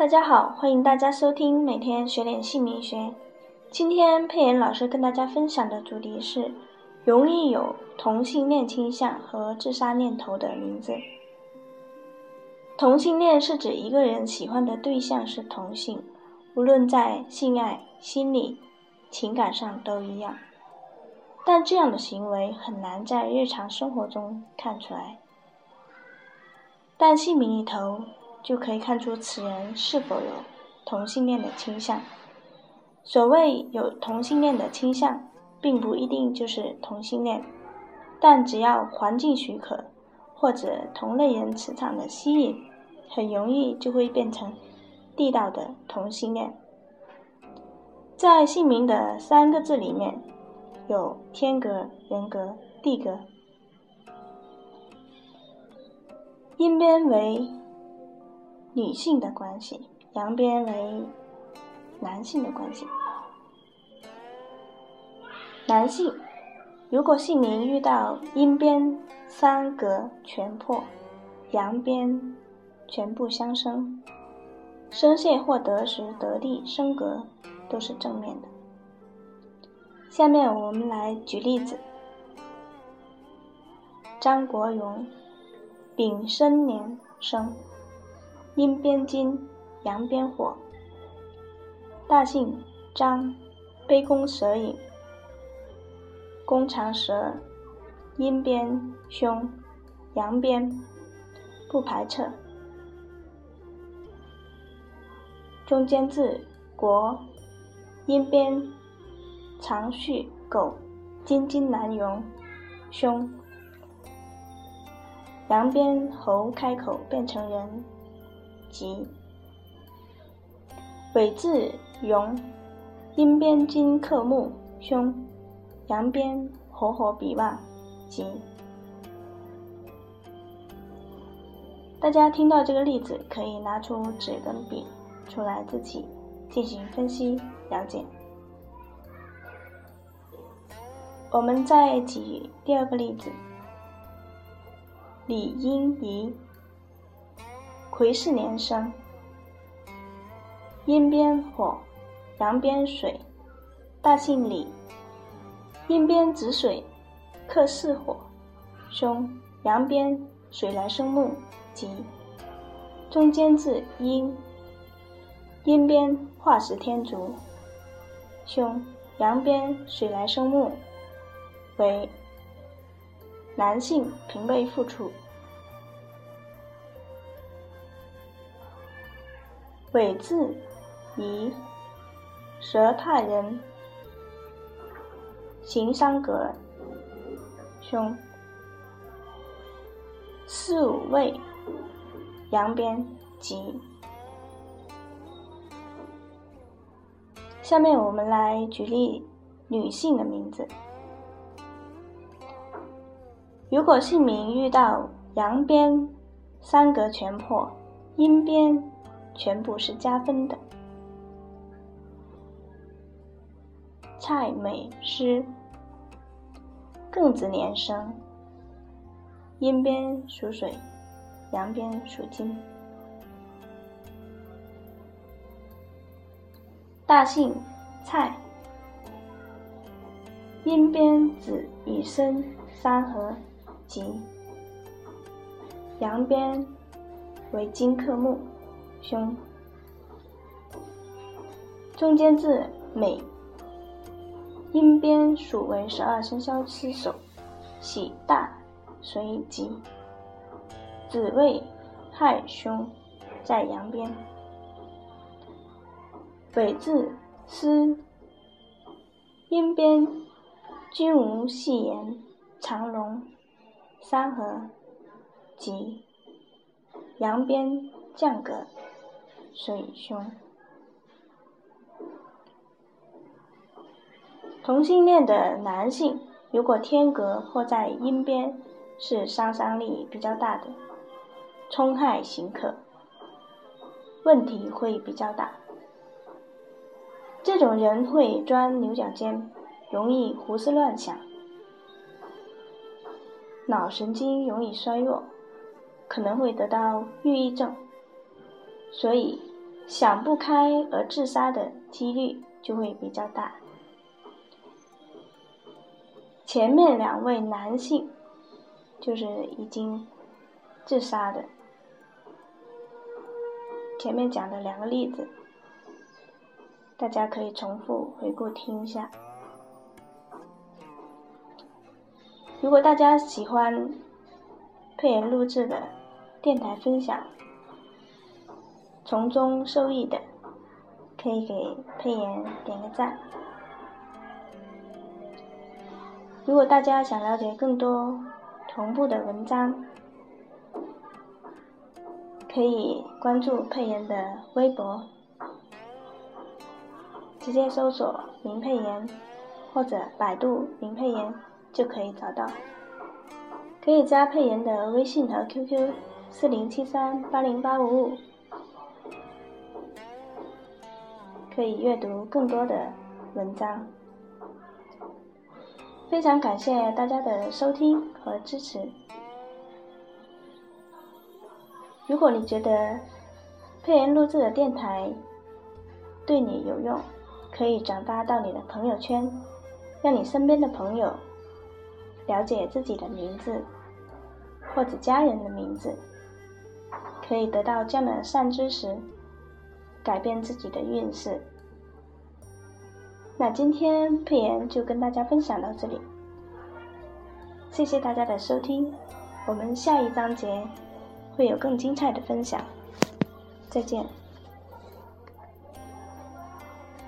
大家好，欢迎大家收听每天学点姓名学。今天佩妍老师跟大家分享的主题是容易有同性恋倾向和自杀念头的名字。同性恋是指一个人喜欢的对象是同性，无论在性爱、心理、情感上都一样。但这样的行为很难在日常生活中看出来，但姓名里头就可以看出此人是否有同性恋的倾向。所谓有同性恋的倾向，并不一定就是同性恋，但只要环境许可或者同类人磁场的吸引，很容易就会变成地道的同性恋。在姓名的三个字里面。有天格、人格、地格，音边为女性的关系，阳边为男性的关系。男性如果姓名遇到阴边三格全破，阳边全部相生，生泄或得时得地升格都是正面的。下面我们来举例子。张国荣，丙申年生，阴边金，阳边火。大姓张，杯弓蛇影，弓长蛇，阴边凶，阳边不排斥。中间字国，阴边。长续狗，金金难容，凶。阳边猴开口变成人，吉。尾字容，阴边金克木，凶。阳边火火比旺，吉。大家听到这个例子，可以拿出纸跟笔出来自己进行分析了解。我们再举第二个例子：李英仪，癸巳年生，阴边火，阳边水，大姓李，阴边子水，克巳火，凶，阳边水来生木，吉。中间字阴，阴边化石天足，凶，阳边水来生木。为男性，平辈付出。尾字乙，蛇太人，行商格，凶。四五位，阳边吉。下面我们来举例女性的名字。如果姓名遇到阳边三格全破，阴边全部是加分的。蔡美诗，庚子年生，阴边属水，阳边属金。大姓蔡，阴边子乙申三合。吉，阳边为金克木，胸。中间字美，阴边属为十二生肖之首，喜大，随吉。子未亥凶，在阳边。尾字思，阴边均无细言，长龙。三合，吉，阳边降格，水凶。同性恋的男性，如果天格或在阴边，是杀伤力比较大的，冲害行克，问题会比较大。这种人会钻牛角尖，容易胡思乱想。脑神经容易衰弱，可能会得到抑郁症，所以想不开而自杀的几率就会比较大。前面两位男性就是已经自杀的，前面讲的两个例子，大家可以重复回顾听一下。如果大家喜欢配言录制的电台分享，从中受益的，可以给佩言点个赞。如果大家想了解更多同步的文章，可以关注佩言的微博，直接搜索林佩言或者百度林佩言就可以找到。可以加佩言的微信和 QQ：四零七三八零八五五。可以阅读更多的文章，非常感谢大家的收听和支持。如果你觉得配言录制的电台对你有用，可以转发到你的朋友圈，让你身边的朋友了解自己的名字或者家人的名字，可以得到这样的善知识。改变自己的运势。那今天佩妍就跟大家分享到这里，谢谢大家的收听，我们下一章节会有更精彩的分享，再见。